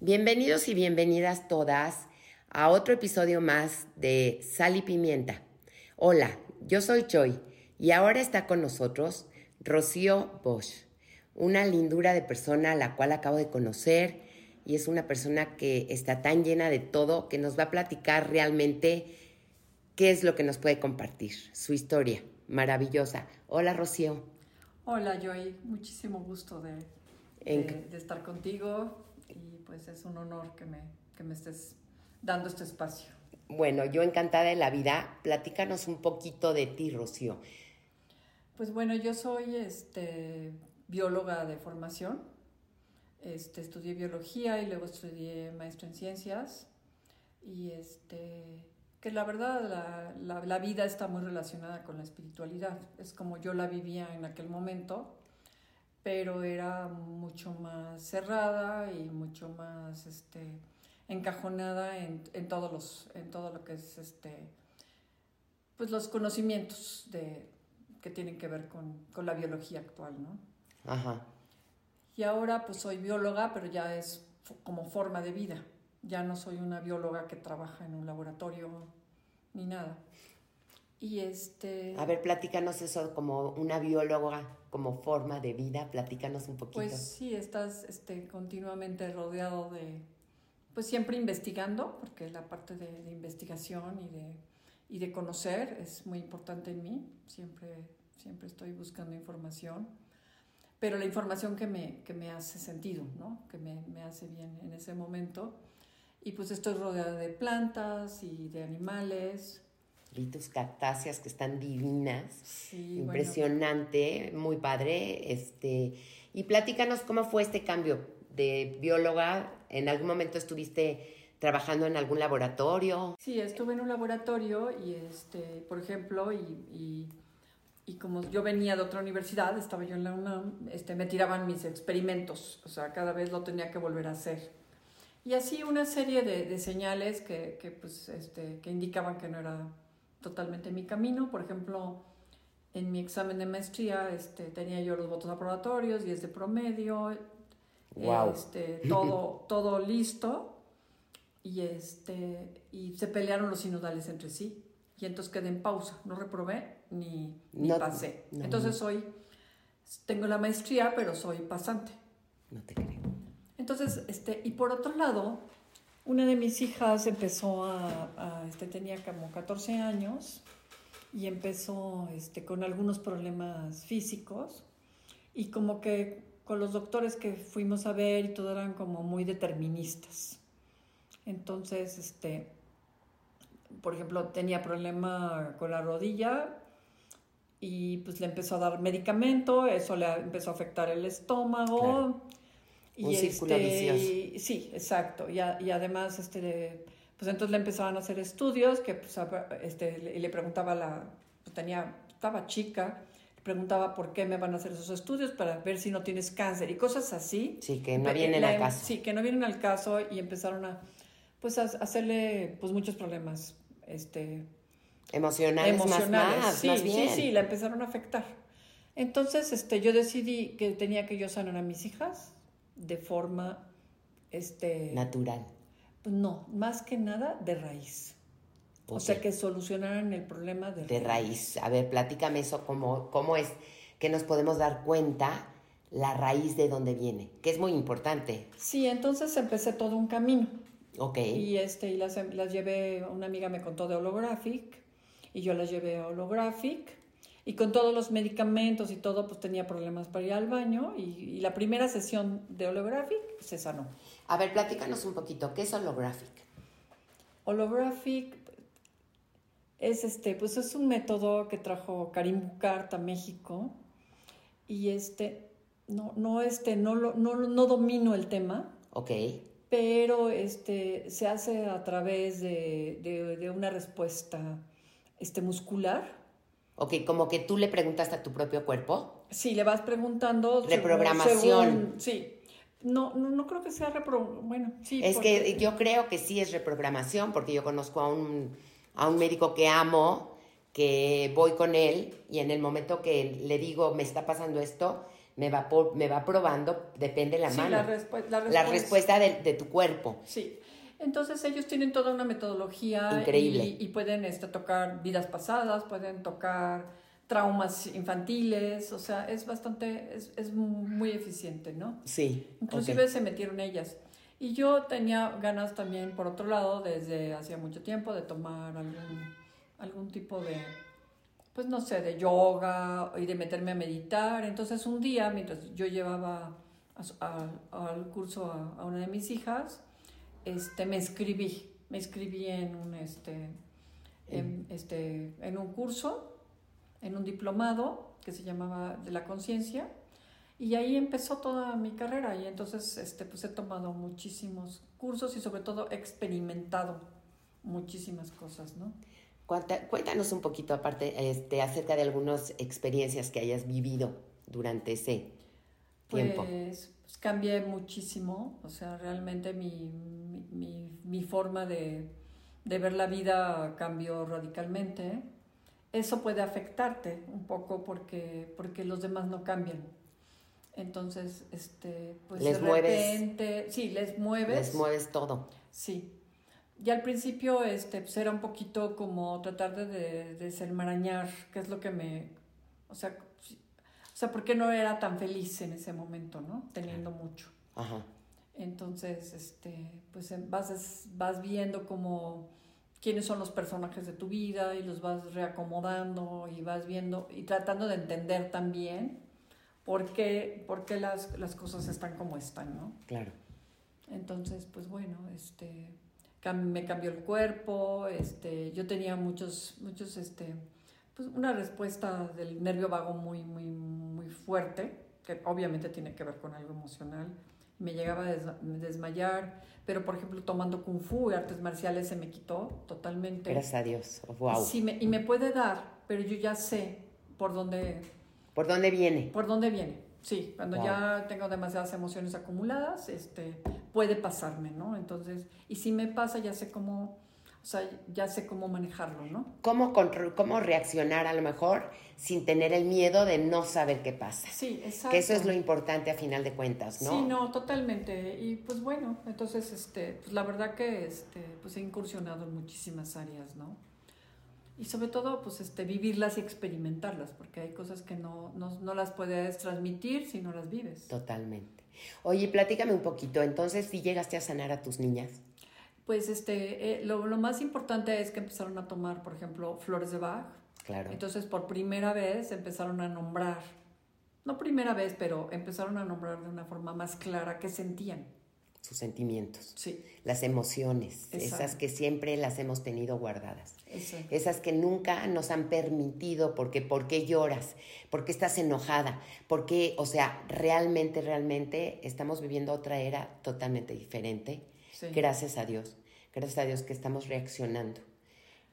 Bienvenidos y bienvenidas todas a otro episodio más de Sal y Pimienta. Hola, yo soy Choi y ahora está con nosotros Rocío Bosch, una lindura de persona a la cual acabo de conocer y es una persona que está tan llena de todo que nos va a platicar realmente qué es lo que nos puede compartir, su historia maravillosa. Hola Rocío. Hola Joy, muchísimo gusto de, de, estar contigo pues es un honor que me, que me estés dando este espacio. Bueno, yo encantada de la vida, platícanos un poquito de ti, Rocío. Pues bueno, yo soy este, bióloga de formación, este, estudié biología y luego estudié maestro en ciencias. Y este, que la verdad la, la, vida está muy relacionada con la espiritualidad, es como yo la vivía en aquel momento, pero era mucho más cerrada y mucho más este, encajonada en, en, todos los, en todo lo que es este, pues los conocimientos de, que tienen que ver con, con la biología actual, ¿no? Ajá. Y ahora pues soy bióloga, pero ya es como forma de vida ya no soy una bióloga que trabaja en un laboratorio ni nada. Y este... A ver, platícanos eso como una bióloga, como forma de vida, platícanos un poquito. Pues sí, estás este, continuamente rodeado de, pues siempre investigando, porque la parte de, investigación y de, y de conocer es muy importante en mí, siempre, siempre estoy buscando información, pero la información que me, que me hace sentido, ¿no? que me, me hace bien en ese momento y pues estoy rodeada de plantas y de animales. Y tus cactáceas que están divinas. Impresionante, muy padre. Este, y platícanos cómo fue este cambio de bióloga. ¿En algún momento estuviste trabajando en algún laboratorio? Sí, estuve en un laboratorio y, este, por ejemplo, y, y, como yo venía de otra universidad, estaba yo en la UNAM, este, me tiraban mis experimentos, o sea, cada vez lo tenía que volver a hacer. Y así una serie de, señales que, que, pues, este, que indicaban que no era totalmente mi camino. Por ejemplo, en mi examen de maestría este, tenía yo los votos aprobatorios, 10 de promedio, wow. este, todo, todo listo. Y, este, y se pelearon los sinodales entre sí. Y entonces quedé en pausa, no reprobé ni, ni pasé. entonces soy, tengo la maestría, pero soy pasante. No te creo. Entonces, este, y por otro lado, una de mis hijas empezó a, este, tenía como 14 años y empezó este, con algunos problemas físicos y como que con los doctores que fuimos a ver y todo eran como muy deterministas. Entonces, este, por ejemplo, tenía problema con la rodilla y pues le empezó a dar medicamento, eso le empezó a afectar el estómago. Un círculo este, vicioso. Sí, exacto. Y, y, además, este, pues entonces le empezaban a hacer estudios que pues, este, le, le preguntaba a la, pues tenía, estaba chica, le preguntaba por qué me van a hacer esos estudios para ver si no tienes cáncer y cosas así. Sí, que no vienen al caso. Sí, que no vienen al caso y empezaron a, pues a hacerle pues muchos problemas, este... Emocionales, emocionales. Más, más, sí, más bien. sí, sí, la empezaron a afectar. Entonces, este, yo decidí que tenía que yo sanar a mis hijas, de forma este natural. Pues no, más que nada de raíz. O sea, que solucionaran el problema de, de raíz. A ver, platícame eso, cómo, cómo es que nos podemos dar cuenta la raíz de dónde viene, que es muy importante. Sí, entonces empecé todo un camino. Ok. Y, este, y las, las llevé, una amiga me contó de Holographic, y yo las llevé a Holographic, y con todos los medicamentos y todo, pues tenía problemas para ir al baño y, la primera sesión de Holographic se sanó. A ver, platícanos un poquito, ¿qué es Holographic? Holographic es este, pues es un método que trajo Karim Bukart a México y este, no, no, este, no, no, no domino el tema. Ok. Pero este, se hace a través de, de, de una respuesta este, muscular Ok, como que tú le preguntaste a tu propio cuerpo. Sí, le vas preguntando. Reprogramación. sí. No, no, no, creo que sea reprogramación. Bueno, sí. Es que yo creo que sí es reprogramación, porque yo conozco a un, a un médico que amo, que voy con él y en el momento que le digo, me está pasando esto, me va, por, me va probando, depende la Sí, mano. la, respu- la La respuesta- respuesta de, de tu cuerpo. Sí. Entonces ellos tienen toda una metodología Increíble. Y, y pueden este, tocar vidas pasadas, pueden tocar traumas infantiles, o sea, es bastante, es, es muy eficiente, ¿no? Sí. Inclusive se metieron ellas. Y yo tenía ganas también, por otro lado, desde hacía mucho tiempo, de tomar algún, algún tipo de, pues no sé, de yoga y de meterme a meditar. Entonces un día, mientras yo llevaba al curso a, a una de mis hijas, este, me inscribí, me inscribí en un, este, en, este, en un curso, en un diplomado que se llamaba de la conciencia. Y ahí empezó toda mi carrera y entonces este, pues he tomado muchísimos cursos y sobre todo he experimentado muchísimas cosas, ¿no? Cuéntanos un poquito aparte este, acerca de algunas experiencias que hayas vivido durante ese. Pues, pues, cambié muchísimo, o sea, realmente mi, mi, mi- forma de, de ver la vida cambió radicalmente. Eso puede afectarte un poco porque, porque los demás no cambian. Entonces, este, pues Les de mueves. repente, sí, les mueves. Les mueves todo. Sí. Y al principio este, pues era un poquito como tratar de, de desenmarañar qué es lo que me... O sea, sea, ¿por qué no era tan feliz en ese momento, no? Teniendo mucho. Ajá. Entonces, este, pues em, vas, vas viendo como quiénes son los personajes de tu vida y los vas reacomodando y vas viendo y tratando de entender también por qué, por qué las, las cosas están como están, ¿no? Claro. Entonces, pues bueno, este, me cambió el cuerpo, este, yo tenía muchos, muchos, este, pues una respuesta del nervio vago muy, muy, muy fuerte, que obviamente tiene que ver con algo emocional. Me llegaba a des- desmayar, pero por ejemplo tomando kung fu y artes marciales se me quitó totalmente. Gracias a Dios. Wow. Sí, me- y me puede dar, pero yo ya sé por dónde, ¿Por dónde viene? por dónde viene. Sí, cuando Wow. ya tengo demasiadas emociones acumuladas, este, puede pasarme, ¿no? Entonces, y si me pasa, ya sé cómo, sea, ya sé cómo manejarlo, ¿no? ¿Cómo, contro- ¿Cómo reaccionar a lo mejor sin tener el miedo de no saber qué pasa? Sí, exacto. Que eso es lo importante a final de cuentas, ¿no? Sí, no, totalmente. Y pues bueno, entonces, este, pues la verdad que, este, pues he incursionado en muchísimas áreas, ¿no? Y sobre todo, pues, este, vivirlas y experimentarlas, porque hay cosas que no, no, no las puedes transmitir si no las vives. Totalmente. Oye, platícame un poquito. Entonces, si llegaste a sanar a tus niñas. Pues este, eh, lo, lo más importante es que empezaron a tomar, por ejemplo, flores de Bach. Claro. Entonces, por primera vez empezaron a nombrar, no primera vez, pero empezaron a nombrar de una forma más clara qué sentían. sus sentimientos, Sí, las emociones, Exacto. esas que siempre las hemos tenido guardadas. exacto. Esas que nunca nos han permitido, porque ¿por qué lloras? ¿Por qué estás enojada? Porque, o sea, realmente, realmente estamos viviendo otra era totalmente diferente. Sí. Gracias a Dios. Gracias a Dios que estamos reaccionando.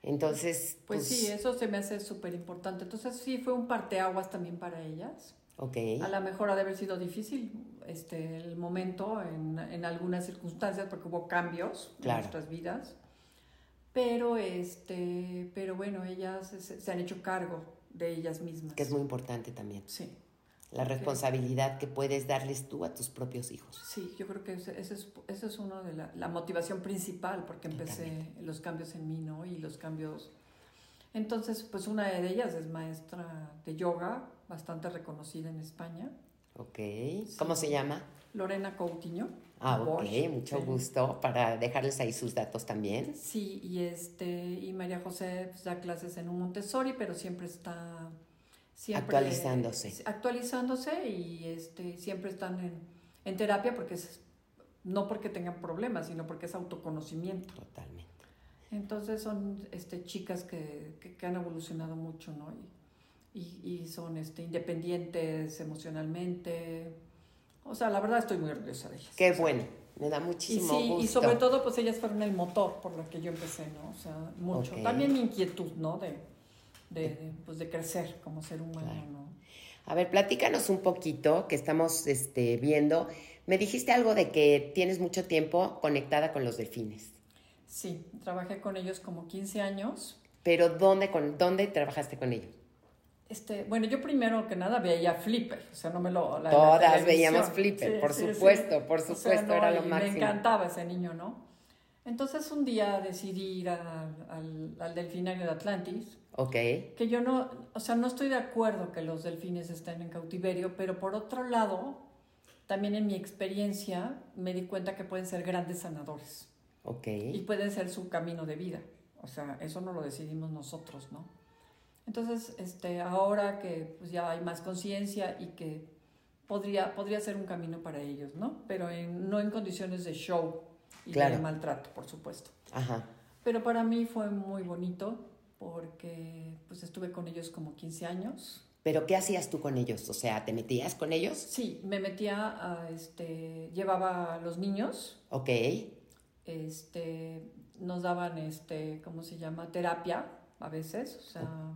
Entonces, Pues, pues, sí, eso se me hace súper importante. Entonces sí, fue un parteaguas también para ellas. ok. A lo mejor ha de haber sido difícil este, el momento en, en algunas circunstancias porque hubo cambios Claro. en nuestras vidas. Pero, este, pero bueno, ellas se, se han hecho cargo de ellas mismas. Que es muy importante también. Sí, La responsabilidad que puedes darles tú a tus propios hijos. sí, yo creo que ese, ese es, esa es una de la, la motivación principal porque empecé los cambios en mí, ¿no? Y los cambios... Entonces, pues una de ellas es maestra de yoga, bastante reconocida en España, Ok. ¿Cómo se llama? Lorena Coutinho. Ah, ok. Bosch, Mucho gusto para dejarles ahí sus datos también. Sí, y este y María José pues, da clases en un Montessori, pero siempre está siempre Actualizándose. actualizándose y este siempre están en, en terapia porque es no porque tengan problemas, sino porque es autoconocimiento. Totalmente. Entonces son este chicas que, que, que han evolucionado mucho, ¿no? Y, y, y son este independientes emocionalmente. O sea, la verdad estoy muy orgullosa de ellas. Qué bueno. Me da Y muchísimo sí, gusto. y sobre todo, pues ellas fueron el motor por lo que yo empecé, ¿no? O sea, mucho. Ok. También mi inquietud, ¿no? De, de, de, pues de crecer como ser humano, Claro. ¿no? A ver, platícanos un poquito que estamos este, viendo. Me dijiste algo de que tienes mucho tiempo conectada con los delfines. Sí, trabajé con ellos como 15 años. Pero ¿dónde, con, ¿dónde trabajaste con ellos? Este, bueno, yo primero que nada veía Flipper, o sea, no me lo... la- Todas veíamos Flipper, Sí, por sí, sí. supuesto, por sea, supuesto, no, era lo máximo. Me encantaba ese niño, ¿no? Entonces un día decidí ir a- al, al delfinario de Atlantis, Ok, que yo no, o sea, no estoy de acuerdo que los delfines estén en cautiverio, pero por otro lado, también en mi experiencia me di cuenta que pueden ser grandes sanadores ok. y pueden ser su camino de vida. O sea, eso no lo decidimos nosotros, ¿no? Entonces, este, ahora que pues, ya hay más conciencia y que podría, podría ser un camino para ellos, ¿no? Pero en- no en condiciones de show y Claro. de maltrato, por supuesto. Ajá. Pero para mí fue muy bonito porque pues estuve con ellos como 15 años. Pero ¿qué hacías tú con ellos? O sea, ¿te metías con ellos? Sí, me metía a, este, llevaba a los niños, Ok, este, nos daban, este, ¿cómo se llama? Terapia a veces, o sea,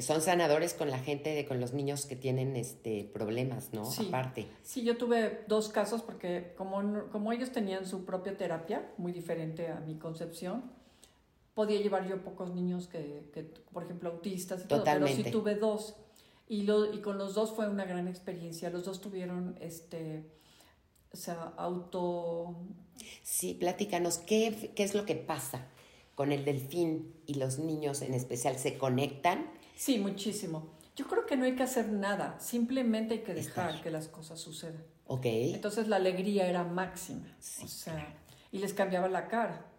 son sanadores con la gente, de, con los niños que tienen este problemas, ¿no? Sí. Aparte. sí, yo tuve dos casos porque como, como ellos tenían su propia terapia, muy diferente a mi concepción, podía llevar yo pocos niños que, que, por ejemplo, autistas y todo, pero Totalmente. sí tuve dos. Y, lo, y con los dos fue una gran experiencia. Los dos tuvieron, este, o sea, auto... Sí, platícanos, ¿qué, ¿qué es lo que pasa con el delfín y los niños en especial? ¿Se conectan? Sí, muchísimo. Yo creo que no hay que hacer nada, simplemente hay que dejar Estar. que las cosas sucedan. Ok, Entonces la alegría era máxima. Sí, o sea, y les cambiaba la cara.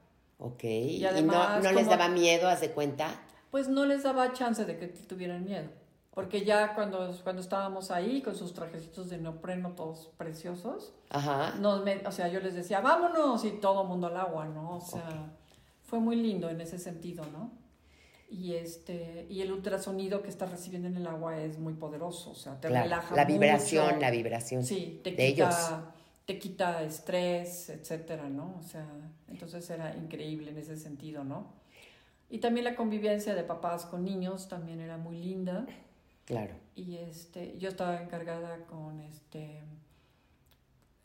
Ok. ¿Y, además, no, no les daba miedo, haz de cuenta? Pues no les daba chance de que tuvieran miedo. Porque ya cuando, cuando estábamos ahí con sus trajecitos de neopreno todos preciosos, Ajá. nos me- o sea, yo les decía, vámonos, y todo mundo al agua, ¿no? O sea, fue muy lindo en ese sentido, ¿no? Y, este, y el ultrasonido que estás recibiendo en el agua es muy poderoso, o sea, te Claro, relaja la mucho. vibración, la vibración Sí, te de ellos. Te quita estrés, etcétera, ¿no? O sea, entonces era increíble en ese sentido, ¿no? Y también la convivencia de papás con niños también era muy linda. Claro. Y este, yo estaba encargada con este.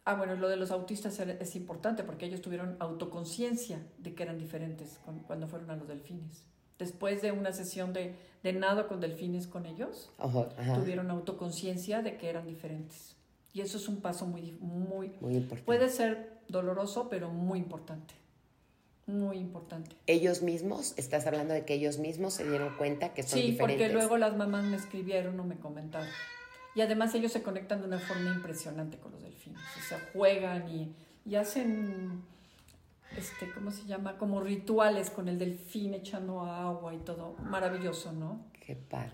Ah, bueno, lo de los autistas es importante porque ellos tuvieron autoconciencia de que eran diferentes cuando fueron a los delfines. Después de una sesión de, de nado con delfines con ellos, ajá. tuvieron autoconciencia de que eran diferentes. Y eso es un paso muy, muy, Muy importante. puede ser doloroso, pero muy importante. Muy importante. Ellos mismos, estás hablando de que ellos mismos se dieron cuenta que son Sí, diferentes. porque luego las mamás me escribieron o me comentaron. Y además ellos se conectan de una forma impresionante con los delfines. O sea, juegan y, y hacen, este, ¿cómo se llama? Como rituales con el delfín echando agua y todo. Maravilloso, ¿no? Qué padre.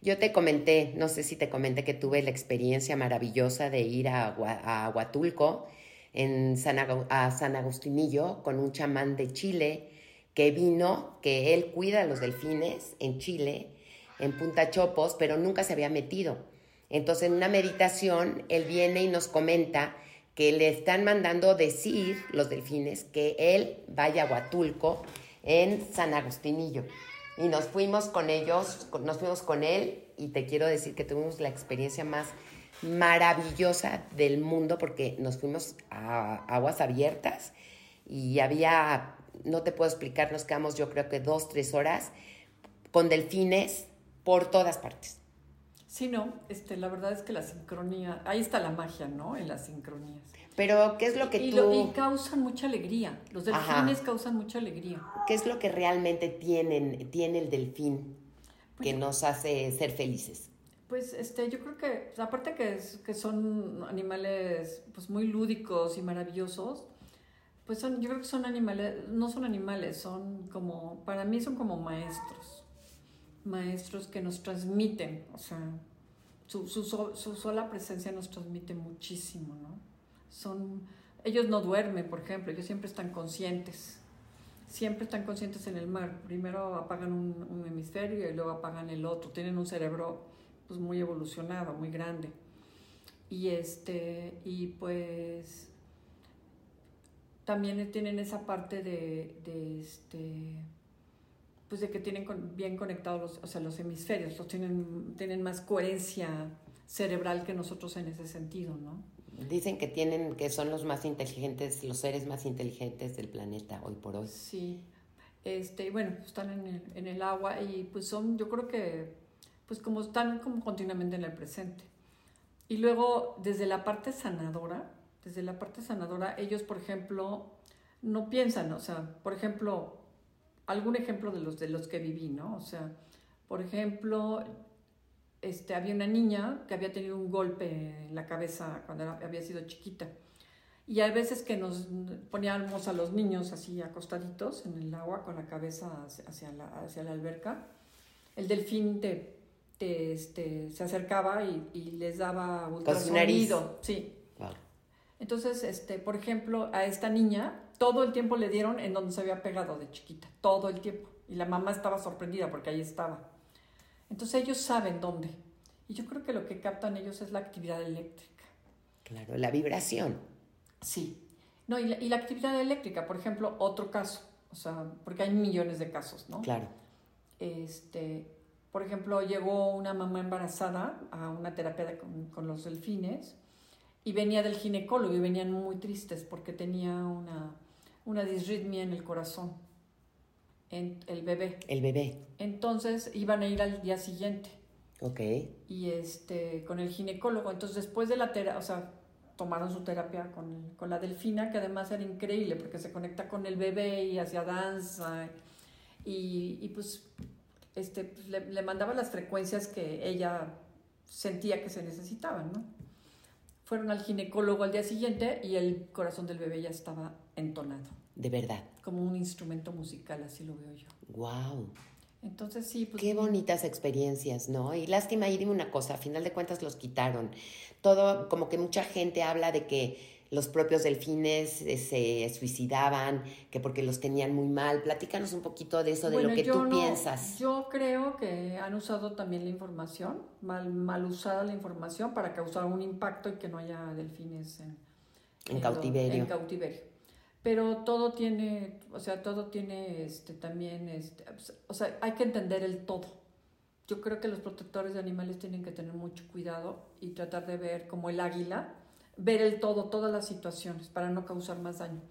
Yo te comenté, no sé si te comenté que tuve la experiencia maravillosa de ir a, Huatulco, en San, a San Agustinillo, con un chamán de Chile que vino, que él cuida a los delfines en Chile, en Punta Chopos, pero nunca se había metido. Entonces, en una meditación, él viene y nos comenta que le están mandando decir los delfines que él vaya a Huatulco en San Agustinillo. Y nos fuimos con ellos, nos fuimos con él y te quiero decir que tuvimos la experiencia más maravillosa del mundo porque nos fuimos a aguas abiertas y había, no te puedo explicar, nos quedamos yo creo que dos, tres horas con delfines por todas partes. Sí, no, este, la verdad es que la sincronía, ahí está la magia, ¿no? En las sincronías. Pero, ¿qué es lo que Y, tú, lo- y causan mucha alegría. Los Ajá. delfines causan mucha alegría. qué es lo que realmente tienen, tiene el delfín que nos hace ser felices? Pues este, yo creo que, pues, aparte que, es- que son animales pues, muy lúdicos y maravillosos, pues son, yo creo que son animales, no son animales, son como, para mí son como maestros, maestros que nos transmiten, o sea, su, su, su sola presencia nos transmite muchísimo, ¿no? Son, ellos no duermen, por ejemplo, ellos siempre están conscientes, siempre están conscientes en el mar. Primero apagan un, un hemisferio y luego apagan el otro. Tienen un cerebro pues muy evolucionado, muy grande. Y este, y pues también tienen esa parte de, de este pues de que tienen bien conectados los, o sea, los hemisferios, los tienen, tienen más coherencia cerebral que nosotros en ese sentido, ¿no? Dicen que tienen, que son los más inteligentes, los seres más inteligentes del planeta hoy por hoy. Sí, este, y bueno, están en el, en el agua y pues son, yo creo que pues como están como continuamente en el presente. Y luego, desde la parte sanadora, desde la parte sanadora, ellos, por ejemplo, no piensan, o sea, por ejemplo, algún ejemplo de los, de los que viví, ¿no? O sea, por ejemplo, este, había una niña que había tenido un golpe en la cabeza cuando había sido chiquita. Y hay veces que nos poníamos a los niños así acostaditos en el agua con la cabeza hacia la, hacia la alberca. El delfín te, te este, se acercaba y, y les daba ultrasonido. Sí. Entonces, este, por ejemplo, a esta niña todo el tiempo le dieron en donde se había pegado de chiquita, todo el tiempo. Y la mamá estaba sorprendida porque ahí estaba. Entonces ellos saben dónde. Y yo creo que lo que captan ellos es la actividad eléctrica. Claro, la vibración. Sí. No, y la, actividad eléctrica, por ejemplo, otro caso. O sea, porque hay millones de casos, ¿no? Claro. Este, por ejemplo, llegó una mamá embarazada a una terapia con, con los delfines y venía del ginecólogo y venían muy tristes porque tenía una, una disritmia en el corazón, en el bebé. El bebé. Entonces iban a ir al día siguiente. Ok. Y este, con el ginecólogo. Entonces después de la terapia, o sea, tomaron su terapia con, con, la delfina, que además era increíble porque se conecta con el bebé y hacía danza. Y, y pues, este, pues, le, le mandaba las frecuencias que ella sentía que se necesitaban, ¿no? Fueron al ginecólogo al día siguiente y el corazón del bebé ya estaba entonado. De verdad. Como un instrumento musical, así lo veo yo. Wow. Entonces sí, pues... Qué bonitas experiencias, ¿no? Y lástima, y dime una cosa, a final de cuentas los quitaron. Todo, como que mucha gente habla de que los propios delfines eh, se suicidaban, que porque los tenían muy mal. Platícanos un poquito de eso, de lo que tú piensas. Yo creo que han usado también la información, mal, mal usada la información para causar un impacto y que no haya delfines en, en, cautiverio. En cautiverio. Pero todo tiene, o sea, todo tiene este, también, este, o sea, hay que entender el todo. Yo creo que los protectores de animales tienen que tener mucho cuidado y tratar de ver como el águila, ver el todo, todas las situaciones para no causar más daño.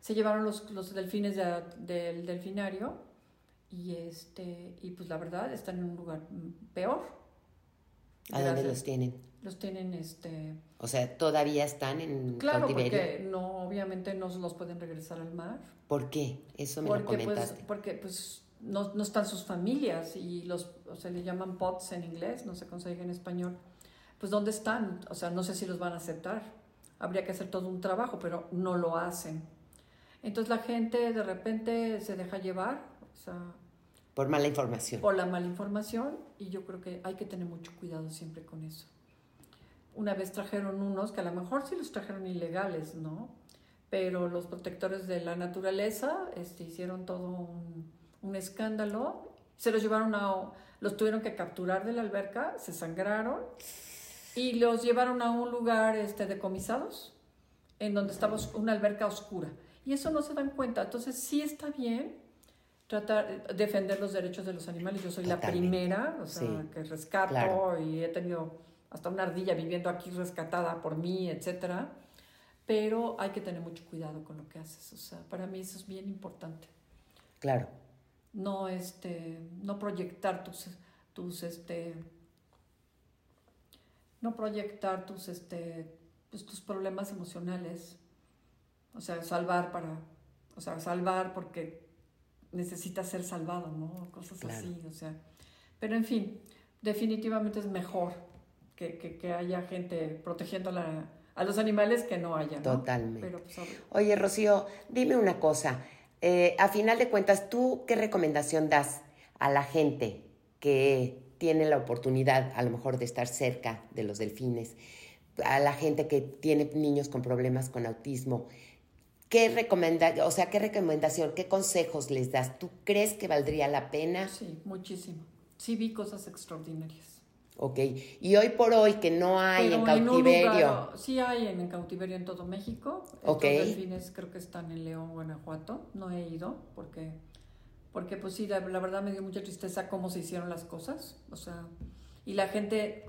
Se llevaron los, los delfines del delfinario y, este, y pues la verdad están en un lugar peor. ¿A dónde los tienen? Los tienen, este... O sea, todavía están en claro, porque no, obviamente no los pueden regresar al mar. ¿Por qué? Eso me lo pues, comentaste. porque pues no, no, están sus familias y los, o sea, le llaman pots en inglés, no se consigue en español pues ¿dónde están? O sea, no sé si los van a aceptar. Habría que hacer todo un trabajo, pero no lo hacen. Entonces la gente de repente se deja llevar, o sea, por mala información. Por la mala información y yo creo que hay que tener mucho cuidado siempre con eso. Una vez trajeron unos que a lo mejor sí los trajeron ilegales, ¿no? Pero los protectores de la naturaleza este, hicieron todo un, escándalo, se los llevaron a, los tuvieron que capturar de la alberca, se sangraron y los llevaron a un lugar este, decomisados, en donde estaba una alberca oscura. Y eso no se dan cuenta. Entonces, sí está bien tratar, defender los derechos de los animales. Yo soy la primera, o sea, que rescato y he tenido hasta una ardilla viviendo aquí rescatada por mí, etcétera. Pero hay que tener mucho cuidado con lo que haces. O sea, para mí eso es bien importante. Claro. No, este, no proyectar tus, tus, este, no proyectar tus, este, pues, tus problemas emocionales, o sea, salvar para, o sea, salvar porque necesitas ser salvado, ¿no? Cosas así, o sea. Pero en fin, definitivamente es mejor que, que, haya gente protegiendo a los animales que no haya. ¿no? Totalmente. Pues, Oye, Rocío, dime una cosa. Eh, a final de cuentas, ¿tú qué recomendación das a la gente que tiene la oportunidad a lo mejor de estar cerca de los delfines, a la gente que tiene niños con problemas con autismo, ¿qué recomienda, o sea, qué recomendación, qué consejos les das? ¿Tú crees que valdría la pena? Sí, muchísimo. Sí vi cosas extraordinarias. Ok, y hoy por hoy que no hay en cautiverio. sí hay en, cautiverio en todo México. Estos delfines creo que están en León, Guanajuato. No he ido porque porque pues sí, la, verdad me dio mucha tristeza cómo se hicieron las cosas, o sea, y la gente,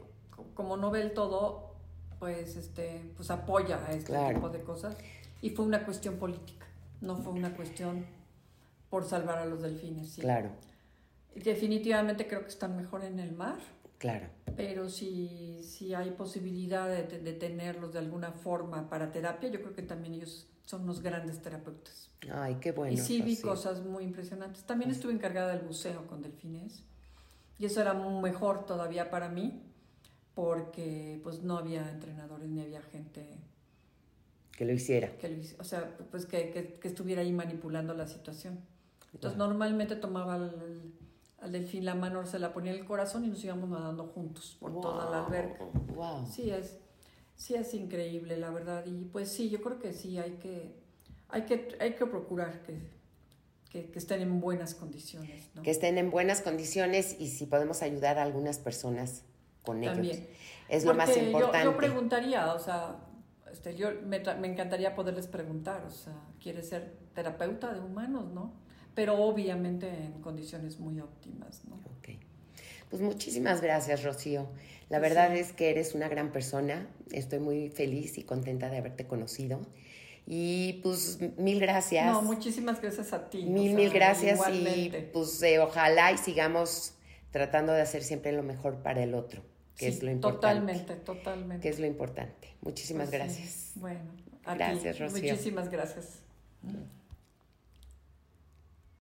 como no ve el todo, pues, este, pues apoya a este tipo de cosas, y fue una cuestión política, no fue una cuestión por salvar a los delfines. ¿sí? Claro. Definitivamente creo que están mejor en el mar. Claro. Pero si, si hay posibilidad de, de tenerlos de alguna forma para terapia, yo creo que también ellos son unos grandes terapeutas. Ay, qué bueno. Y sí vi cosas muy impresionantes. También estuve encargada del buceo con delfines. Y eso era mejor todavía para mí, porque pues no había entrenadores ni había gente que lo hiciera. Que lo, o sea, pues que, que, que, estuviera ahí manipulando la situación. Entonces normalmente tomaba al, al, delfín la mano, se la ponía en el corazón y nos íbamos nadando juntos por toda la alberca. Wow. Sí es, sí es increíble, la verdad. Y pues sí, yo creo que sí, hay que, hay que, hay que procurar que, que, que, estén en buenas condiciones. ¿no? Que estén en buenas condiciones y si podemos ayudar a algunas personas con ellos. También. Es lo más importante. Yo, yo preguntaría, o sea, este, yo me, me, encantaría poderles preguntar, o sea, ¿quieres ser terapeuta de humanos, no? Pero obviamente en condiciones muy óptimas, ¿no? Ok. Pues muchísimas gracias, Rocío. La verdad es que eres una gran persona. Estoy muy feliz y contenta de haberte conocido. Y pues mil gracias. No, muchísimas gracias a ti. Mil, o sea, mil gracias y pues eh, ojalá y sigamos tratando de hacer siempre lo mejor para el otro, que sí, es lo importante. Totalmente, totalmente. Que es lo importante. Muchísimas pues gracias. Sí. Bueno, gracias, ti. Rocío. Muchísimas gracias. Mm.